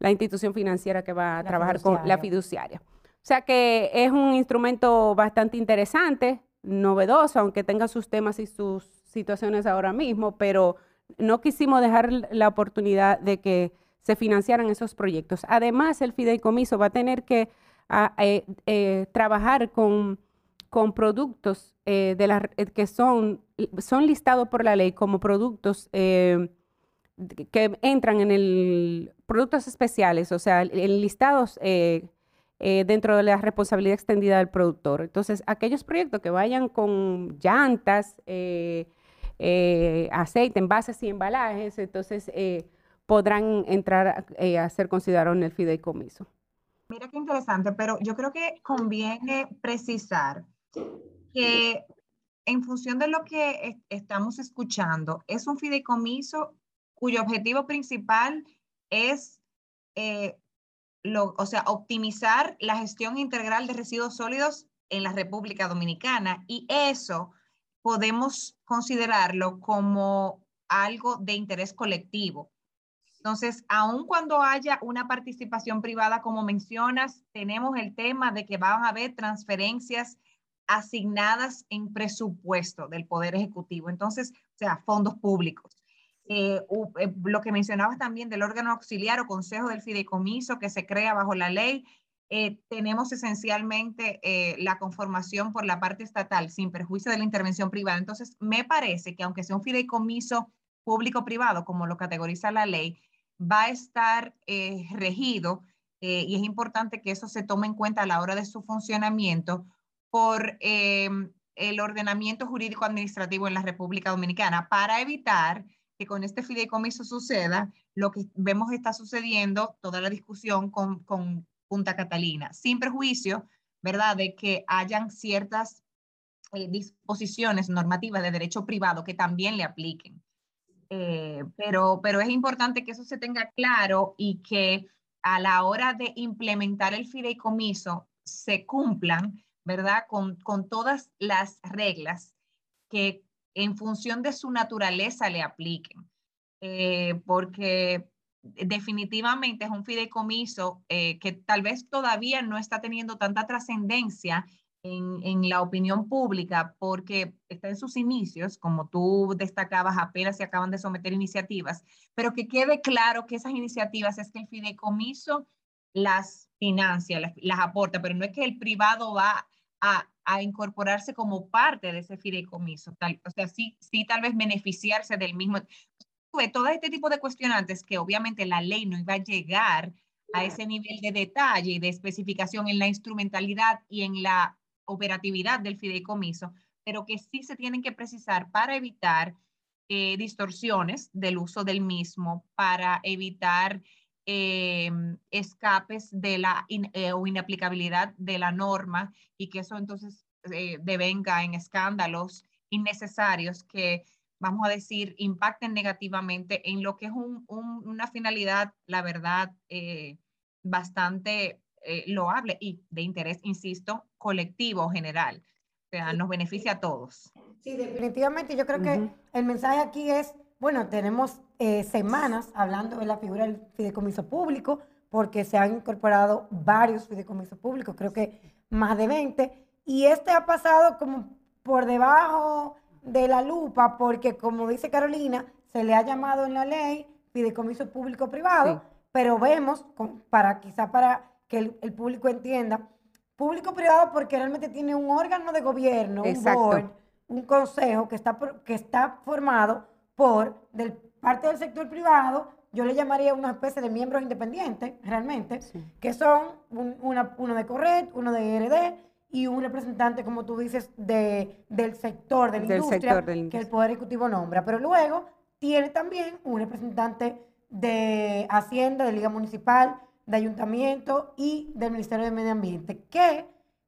institución financiera que va a trabajar con la fiduciaria. O sea que es un instrumento bastante interesante, novedoso, aunque tenga sus temas y sus situaciones ahora mismo, pero no quisimos dejar la oportunidad de que se financiaran esos proyectos. Además, el fideicomiso va a tener que ah, eh, eh, trabajar con con productos eh, que son, son listados por la ley como productos que entran en el productos especiales, o sea, listados dentro de la responsabilidad extendida del productor. Entonces, aquellos proyectos que vayan con llantas, aceite, envases y embalajes, entonces podrán entrar a ser considerados en el fideicomiso. Mira qué interesante, pero yo creo que conviene precisar que en función de lo que estamos escuchando, es un fideicomiso cuyo objetivo principal es, eh, lo, o sea, optimizar la gestión integral de residuos sólidos en la República Dominicana y eso podemos considerarlo como algo de interés colectivo. Entonces, aun cuando haya una participación privada, como mencionas, tenemos el tema de que van a haber transferencias asignadas en presupuesto del Poder Ejecutivo. Entonces, o sea, fondos públicos. Eh, eh, lo que mencionabas también del órgano auxiliar o consejo del fideicomiso que se crea bajo la ley, eh, tenemos esencialmente la conformación por la parte estatal sin perjuicio de la intervención privada. Entonces, me parece que aunque sea un fideicomiso público-privado, como lo categoriza la ley, va a estar regido y es importante que eso se tome en cuenta a la hora de su funcionamiento por em, el ordenamiento jurídico administrativo en la República Dominicana para evitar que con este fideicomiso suceda lo que vemos está sucediendo, toda la discusión con, con Punta Catalina, sin perjuicio, ¿verdad?, de que hayan ciertas eh, disposiciones normativas de derecho privado que también le apliquen. Eh, pero, pero es importante que eso se tenga claro y que a la hora de implementar el fideicomiso se cumplan ¿verdad? Con, todas las reglas que en función de su naturaleza le apliquen. Eh, porque definitivamente es un fideicomiso eh, que tal vez todavía no está teniendo tanta trascendencia en, en, la opinión pública porque está en sus inicios, como tú destacabas, apenas se acaban de someter iniciativas, pero que quede claro que esas iniciativas es que el fideicomiso las financia, las, las aporta, pero no es que el privado va a, incorporarse como parte de ese fideicomiso. Tal, o sea, sí, sí, tal vez beneficiarse del mismo. Todo este tipo de cuestionantes que obviamente la ley no iba a llegar a ese nivel de detalle y de especificación en la instrumentalidad y en la operatividad del fideicomiso, pero que sí se tienen que precisar para evitar eh, distorsiones del uso del mismo, para evitar eh, escapes de la eh, o inaplicabilidad de la norma y que eso entonces devenga en escándalos innecesarios que, vamos a decir, impacten negativamente en lo que es una finalidad, la verdad, bastante loable y de interés, insisto, colectivo general. O sea, nos beneficia a todos. Sí, definitivamente. Yo creo que el mensaje aquí es, bueno, tenemos eh, semanas hablando de la figura del fideicomiso público, porque se han incorporado varios fideicomisos públicos, creo que más de 20, y este ha pasado como por debajo de la lupa, porque como dice Carolina, se le ha llamado en la ley fideicomiso público-privado, pero vemos, para quizá para que el, público entienda, público-privado porque realmente tiene un órgano de gobierno, un board, un consejo que está, que está formado por del parte del sector privado, yo le llamaría una especie de miembros independientes, realmente, que son uno de Corret, uno de RD y un representante, como tú dices, de, del sector, de la industria, que el Poder Ejecutivo nombra. Pero luego tiene también un representante de Hacienda, de Liga Municipal, de Ayuntamiento y del Ministerio de Medio Ambiente, que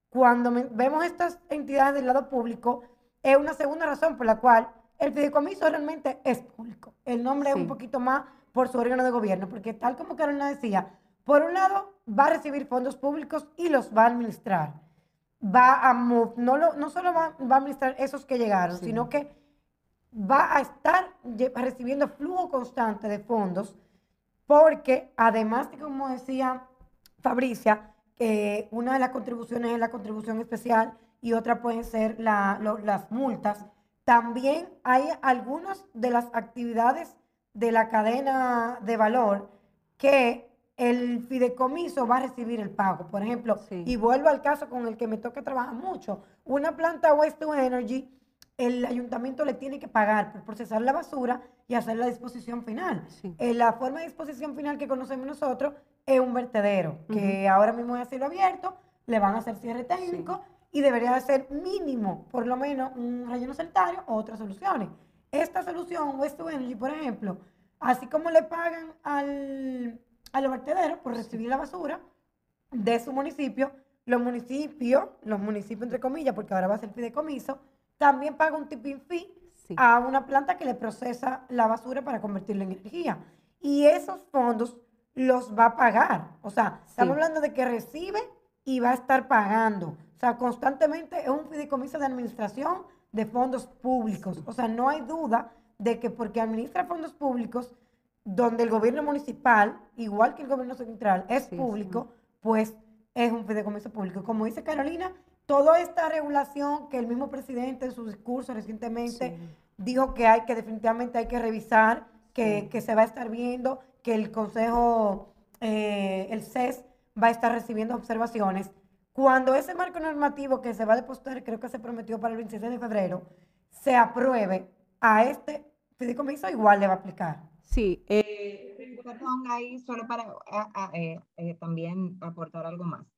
cuando vemos estas entidades del lado público, es una segunda razón por la cual el fideicomiso realmente es público. El nombre es un poquito más por su órgano de gobierno, porque tal como Carolina decía, por un lado va a recibir fondos públicos y los va a administrar. Va a no, no solo va, a administrar esos que llegaron, sino que va a estar recibiendo flujo constante de fondos, porque además de, como decía Fabricia, una de las contribuciones es la contribución especial y otra pueden ser las multas, también hay algunas de las actividades de la cadena de valor que el fideicomiso va a recibir el pago. Por ejemplo, y vuelvo al caso con el que me toca trabajar mucho, una planta Waste to Energy el ayuntamiento le tiene que pagar por procesar la basura y hacer la disposición final. Eh, la forma de disposición final que conocemos nosotros es un vertedero, que ahora mismo es cielo abierto, le van a hacer cierre técnico y debería de ser mínimo, por lo menos, un relleno sanitario o otras soluciones. Esta solución, West Energy, por ejemplo, así como le pagan al, al vertedero por recibir la basura de su municipio, los municipios, los municipios entre comillas, porque ahora va a ser fideicomiso, también paga un tipping fee a una planta que le procesa la basura para convertirla en energía. Y esos fondos los va a pagar. O sea, estamos hablando de que recibe y va a estar pagando. O sea, constantemente es un fideicomiso de administración de fondos públicos. O sea, no hay duda de que porque administra fondos públicos, donde el gobierno municipal, igual que el gobierno central, es público, pues es un fideicomiso público. Como dice Carolina, toda esta regulación que el mismo presidente en su discurso recientemente dijo que hay que definitivamente hay que revisar, que, se va a estar viendo, que el Consejo, eh, el CES va a estar recibiendo observaciones. Cuando ese marco normativo que se va a depositar, creo que se prometió para el 26 de febrero, se apruebe a este fideicomiso, igual le va a aplicar. Sí. Eh, perdón, ahí solo para eh, también aportar algo más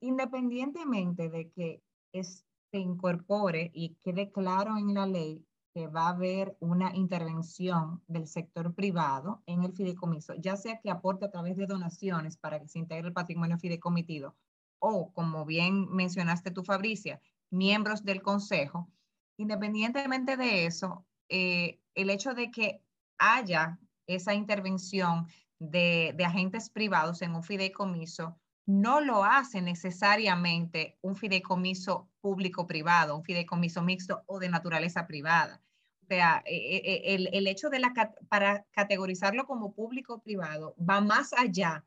independientemente de que se incorpore y quede claro en la ley que va a haber una intervención del sector privado en el fideicomiso, ya sea que aporte a través de donaciones para que se integre el patrimonio fideicomitido o, como bien mencionaste tú, Fabricia, miembros del consejo, independientemente de eso, eh, el hecho de que haya esa intervención de, de agentes privados en un fideicomiso no lo hace necesariamente un fideicomiso público-privado, un fideicomiso mixto o de naturaleza privada. O sea, e, e, e, el, hecho de la, para categorizarlo como público-privado va más allá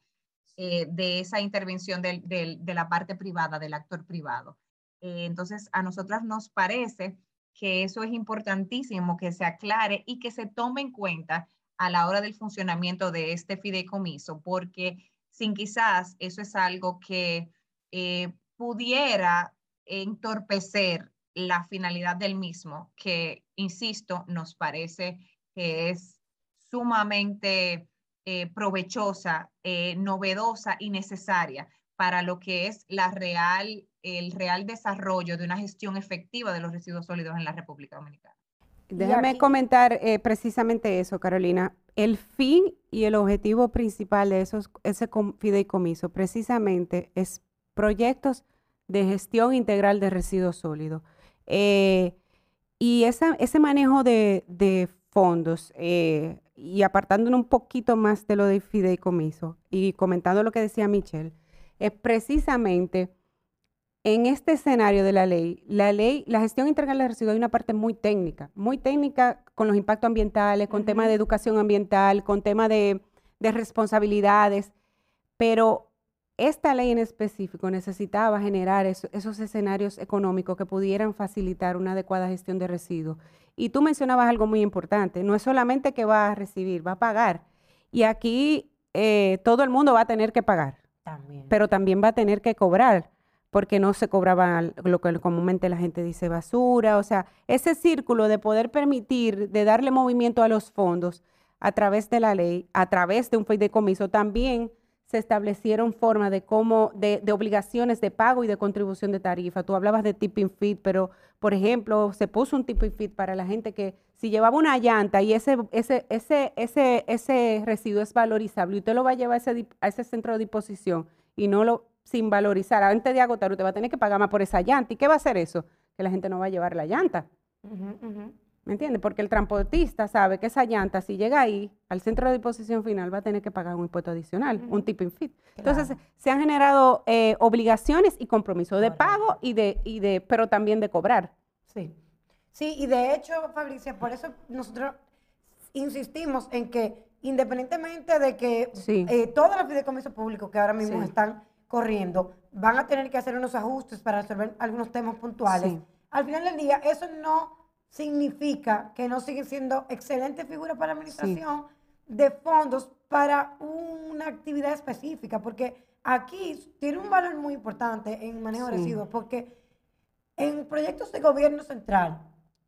eh, de esa intervención de la parte privada, del actor privado. Eh, entonces, a nosotras nos parece que eso es importantísimo que se aclare y que se tome en cuenta a la hora del funcionamiento de este fideicomiso, porque sin quizás eso es algo que eh, pudiera entorpecer la finalidad del mismo, que, insisto, nos parece que es sumamente eh, provechosa, eh, novedosa y necesaria para lo que es la real, el real desarrollo de una gestión efectiva de los residuos sólidos en la República Dominicana. Déjame comentar precisamente eso, Carolina el fin y el objetivo principal de esos, ese fideicomiso precisamente es proyectos de gestión integral de residuos sólidos. Eh, y ese manejo de, fondos, eh, y apartándonos un poquito más de lo de fideicomiso y comentando lo que decía Michelle, es precisamente en este escenario de la ley, la ley, la gestión integral de residuos hay una parte muy técnica, muy técnica con los impactos ambientales, con temas de educación ambiental, con temas de, responsabilidades, pero esta ley en específico necesitaba generar esos escenarios económicos que pudieran facilitar una adecuada gestión de residuos. Y tú mencionabas algo muy importante, no es solamente que va a recibir, va a pagar. Y aquí eh, todo el mundo va a tener que pagar, pero también va a tener que cobrar porque no se cobraba lo que comúnmente la gente dice basura, o sea, ese círculo de poder permitir, de darle movimiento a los fondos a través de la ley, a través de un fideicomiso, también se establecieron formas de cómo, de, de, obligaciones de pago y de contribución de tarifa. Tú hablabas de tipping fee, pero, por ejemplo, se puso un tipping fee para la gente que si llevaba una llanta y ese, ese, ese, ese, ese residuo es valorizable y usted lo va a llevar ese, a ese centro de disposición y no lo, sin valorizar, antes de agotar, usted va a tener que pagar más por esa llanta. ¿Y qué va a hacer eso? Que la gente no va a llevar la llanta. ¿Me entiendes? Porque el transportista sabe que esa llanta, si llega ahí, al centro de disposición final, va a tener que pagar un impuesto adicional, un tipping fee. Entonces, se han generado eh, obligaciones y compromisos de pago y de, y de, pero también de cobrar. Sí. Sí, y de hecho, Fabricia, por eso nosotros insistimos en que independientemente de que eh, todos los fideicomisos públicos que ahora mismo están corriendo van a tener que hacer unos ajustes para resolver algunos temas puntuales, al final del día eso no significa que no siguen siendo excelentes figuras para la administración de fondos para una actividad específica, porque aquí tiene un valor muy importante en manejo de residuos, porque en proyectos de gobierno central,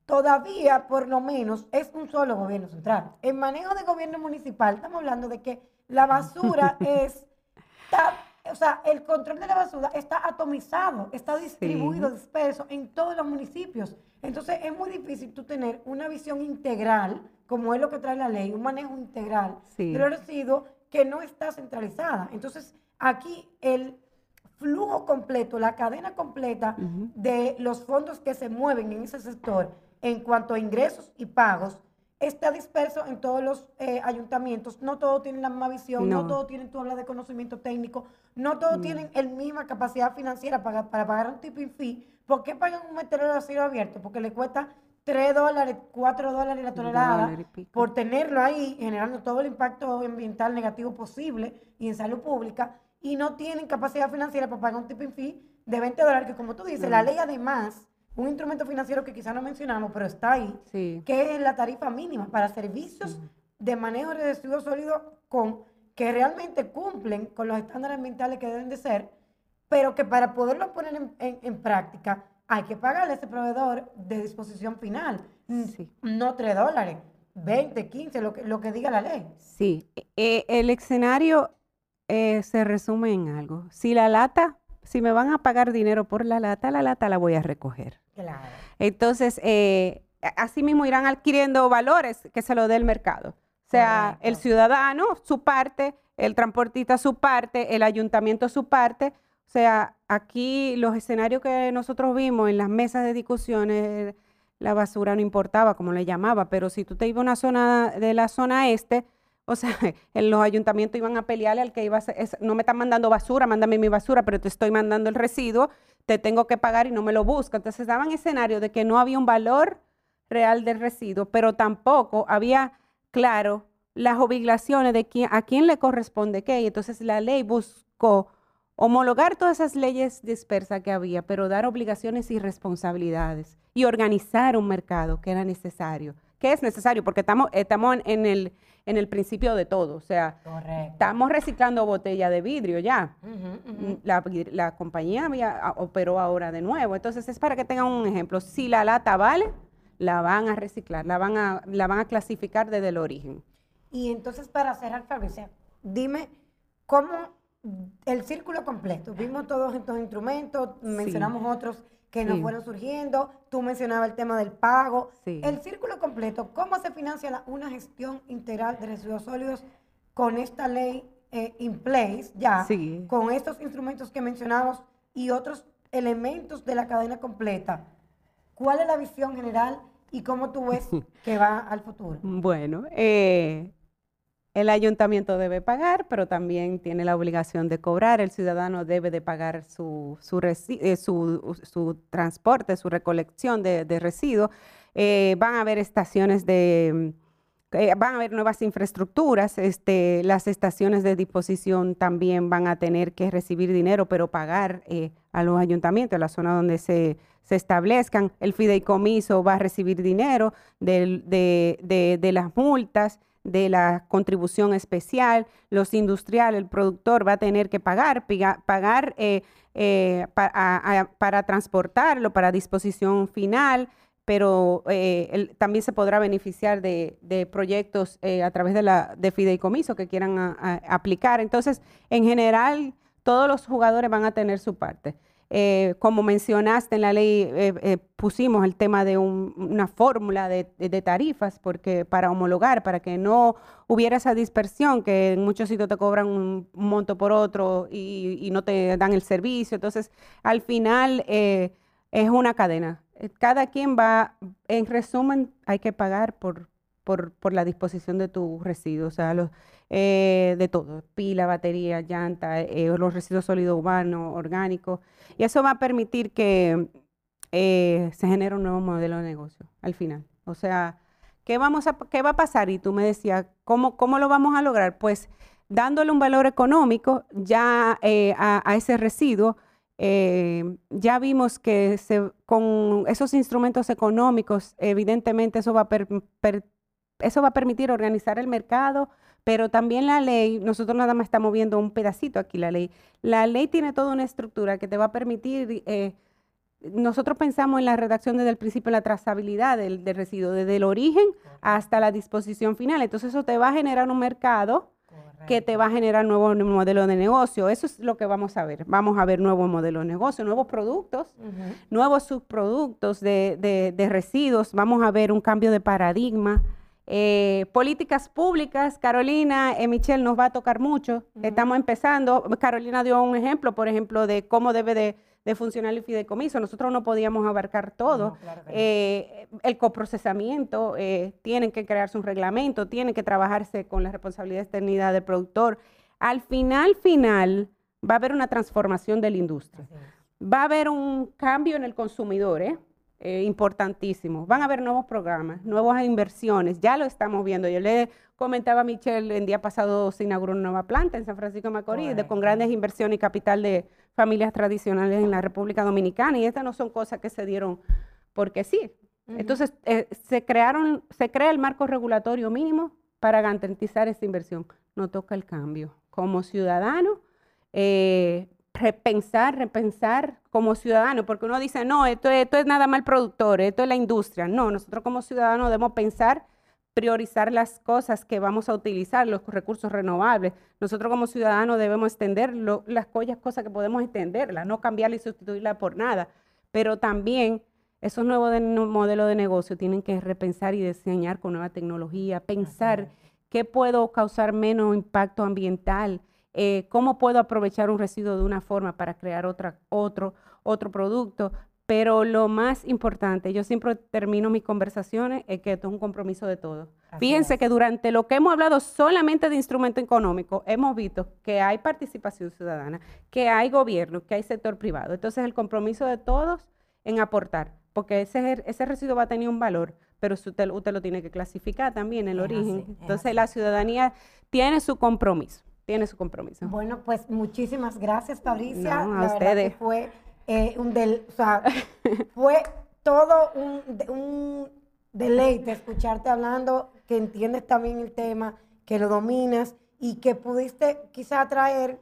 todavía por lo menos es un solo gobierno central. En manejo de gobierno municipal, estamos hablando de que la basura es o sea, el control de la basura está atomizado, está distribuido, disperso en todos los municipios. Entonces es muy difícil tú tener una visión integral, como es lo que trae la ley, un manejo integral sí. de los residuos que no está centralizada. Entonces aquí el flujo completo, la cadena completa de los fondos que se mueven en ese sector en cuanto a ingresos y pagos está disperso en todos los eh, ayuntamientos. No todos tienen la misma visión, no, todos tienen, tú hablas de conocimiento técnico, no todos tienen la misma capacidad financiera para, para pagar un tipping fee. ¿Por qué pagan un meteoro de cielo abierto? Porque le cuesta 3 dólares, 4 dólares la tonelada por tenerlo ahí, generando todo el impacto ambiental negativo posible y en salud pública, y no tienen capacidad financiera para pagar un tipping fee de 20 dólares, que como tú dices, la ley además un instrumento financiero que quizás no mencionamos, pero está ahí, que es la tarifa mínima para servicios de manejo de residuos sólidos con, que realmente cumplen con los estándares ambientales que deben de ser, pero que para poderlo poner en, práctica hay que pagarle a ese proveedor de disposición final, no 3 dólares, 20, 15, lo que, lo que diga la ley. Sí, eh, el escenario eh, se resume en algo. Si la lata si me van a pagar dinero por la lata, la lata la voy a recoger. Claro. Entonces, eh, así mismo irán adquiriendo valores que se lo dé el mercado. O sea, el ciudadano, su parte, el transportista, su parte, el ayuntamiento, su parte. O sea, aquí los escenarios que nosotros vimos en las mesas de discusiones, la basura no importaba, como le llamaba, pero si tú te ibas a una zona de la zona este, o sea, en los ayuntamientos iban a pelearle al que iba a hacer, no me están mandando basura, mándame mi basura, pero te estoy mandando el residuo, te tengo que pagar y no me lo busca. Entonces daban escenario de que no había un valor real del residuo, pero tampoco había claro las obligaciones de quién, a quién le corresponde qué. Y entonces la ley buscó homologar todas esas leyes dispersas que había, pero dar obligaciones y responsabilidades y organizar un mercado que era necesario. ¿Qué es necesario? Porque estamos, estamos en el en el principio de todo. O sea, estamos reciclando botella de vidrio ya. Mm, la, compañía ah, operó ahora de nuevo. Entonces, es para que tengan un ejemplo. Si la lata vale, la van a reciclar, la van a, la van a clasificar desde el origen. Y entonces, para cerrar, Fabricia, dime cómo el círculo completo. Vimos todos estos instrumentos, mencionamos otros que nos fueron surgiendo. Tú mencionabas el tema del pago. El círculo completo, ¿cómo se financia una gestión integral de residuos sólidos con esta ley eh, in place ya? Con estos instrumentos que mencionamos y otros elementos de la cadena completa. ¿Cuál es la visión general y cómo tú ves que va al futuro? Bueno, eh, el ayuntamiento debe pagar, pero también tiene la obligación de cobrar. El ciudadano debe de pagar su, su, eh, su, transporte, su recolección de, residuos. Eh, van a haber estaciones de... Eh, van a haber nuevas infraestructuras, este, las estaciones de disposición también van a tener que recibir dinero, pero pagar a los ayuntamientos, a la zona donde se, se, establezcan. El fideicomiso va a recibir dinero de, de, de las multas de la contribución especial, los industriales, el productor va a tener que pagar, pagar eh, eh, para transportarlo, para disposición final, pero eh, también se podrá beneficiar de, proyectos eh, a través de, la, de fideicomiso que quieran aplicar. Entonces, en general, todos los jugadores van a tener su parte. Eh, como mencionaste en la ley, pusimos el tema de una fórmula de, tarifas porque para homologar, para que no hubiera esa dispersión, que en muchos sitios te cobran un, monto por otro y, y, no te dan el servicio. Entonces, al final es una cadena. Eh, cada quien va, en resumen, hay que pagar por, por, la disposición de tus residuos, o sea, los, eh, de todo, pila, batería, llanta, eh, los residuos sólidos urbanos, orgánicos, y eso va a permitir que se genere un nuevo modelo de negocio al final. O sea, ¿qué, vamos a, qué va a pasar? Y tú me decías, ¿cómo, cómo lo vamos a lograr? Pues dándole un valor económico ya a, ese residuo, eh, ya vimos que con esos instrumentos económicos, evidentemente eso va, a eso va a permitir organizar el mercado, pero también la ley, nosotros nada más estamos viendo un pedacito aquí, la ley. La ley tiene toda una estructura que te va a permitir, eh, nosotros pensamos en la redacción desde el principio, la trazabilidad del, del residuo, desde el origen hasta la disposición final. Entonces eso te va a generar un mercado que te va a generar nuevo modelo de negocio. Eso es lo que vamos a ver. Vamos a ver nuevo modelo de negocio, nuevos productos, nuevos subproductos de, residuos. Vamos a ver un cambio de paradigma. Eh, políticas públicas, Carolina, eh, Michelle nos va a tocar mucho. Estamos empezando. Carolina dio un ejemplo, por ejemplo, de cómo debe de de funcionar el fideicomiso. Nosotros no podíamos abarcar todo. Eh, el coprocesamiento, eh, tienen que crearse un reglamento, tienen que trabajarse con la responsabilidad externidad del productor. Al final, final, va a haber una transformación de la industria. Va a haber un cambio en el consumidor, ¿eh? Eh, importantísimo. Van a haber nuevos programas, nuevas inversiones, ya lo estamos viendo. Yo le comentaba a Michelle, el día pasado se inauguró una nueva planta en San Francisco de Macorís, con grandes inversiones y capital de familias tradicionales en la República Dominicana, y estas no son cosas que se dieron porque sí. Entonces, eh, se crearon, se crea el marco regulatorio mínimo para garantizar esa inversión. No toca el cambio. Como ciudadano, eh, repensar, repensar como ciudadano, porque uno dice, no, esto, esto es nada más el productor, esto es la industria. No, nosotros como ciudadanos debemos pensar, priorizar las cosas que vamos a utilizar, los recursos renovables. Nosotros como ciudadanos debemos extender las cosas que podemos extenderlas, no cambiarla y sustituirla por nada. Pero también esos nuevos modelos de negocio tienen que repensar y diseñar con nueva tecnología, pensar qué puedo causar menos impacto ambiental, eh, cómo puedo aprovechar un residuo de una forma para crear otra, otro, otro producto. Pero lo más importante, yo siempre termino mis conversaciones, es que esto es un compromiso de todos. Fíjense que durante lo que hemos hablado solamente de instrumento económico, hemos visto que hay participación ciudadana, que hay gobierno, que hay sector privado. Entonces el compromiso de todos en aportar, porque ese, ese residuo va a tener un valor, pero usted, usted lo tiene que clasificar también, el origen. Entonces la ciudadanía tiene su compromiso tiene su compromiso. Bueno, pues muchísimas gracias, Fabricia. a ustedes. fue eh, un del, o sea, fue todo un, un deleite escucharte hablando, que entiendes también el tema, que lo dominas y que pudiste quizá traer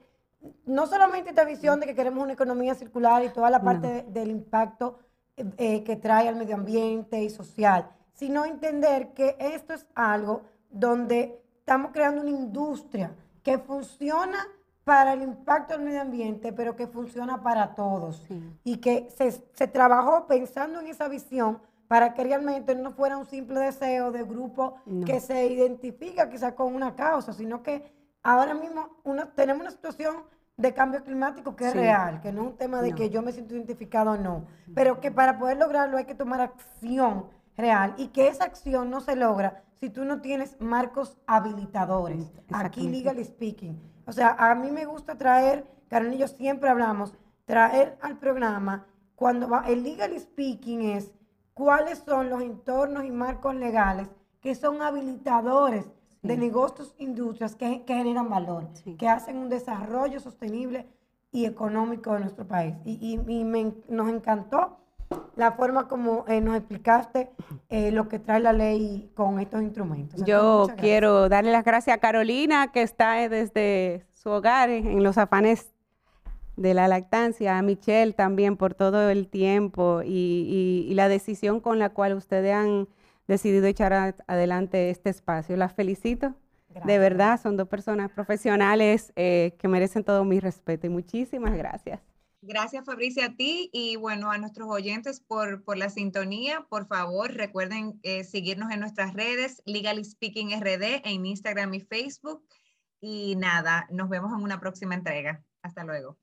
no solamente esta visión de que queremos una economía circular y toda la parte del impacto eh, que trae al medio ambiente y social, sino entender que esto es algo donde estamos creando una industria que funciona para el impacto del medio ambiente, pero que funciona para todos. Y que se, trabajó pensando en esa visión para que realmente no fuera un simple deseo de grupo que se identifica quizás con una causa, sino que ahora mismo tenemos una situación de cambio climático que es real, que no es un tema de que yo me siento identificado o no, pero que para poder lograrlo hay que tomar acción real y que esa acción no se logra si tú no tienes marcos habilitadores. Aquí legal speaking. O sea, a mí me gusta traer, Carolina y yo siempre hablamos, traer al programa cuando va, el legal speaking es cuáles son los entornos y marcos legales que son habilitadores de negocios, industrias que, generan valor, que hacen un desarrollo sostenible y económico de nuestro país. Y, nos encantó la forma como eh, nos explicaste eh, lo que trae la ley con estos instrumentos. Yo quiero darle las gracias a Carolina, que está desde su hogar en los afanes de la lactancia, a Michelle también por todo el tiempo y, la decisión con la cual ustedes han decidido echar adelante este espacio. Las felicito. De verdad, son dos personas profesionales eh, que merecen todo mi respeto y muchísimas gracias. Gracias Fabricia a ti y bueno a nuestros oyentes por, por la sintonía. Por favor recuerden eh, seguirnos en nuestras redes Legally Speaking RD en Instagram y Facebook. Y nada, nos vemos en una próxima entrega. Hasta luego.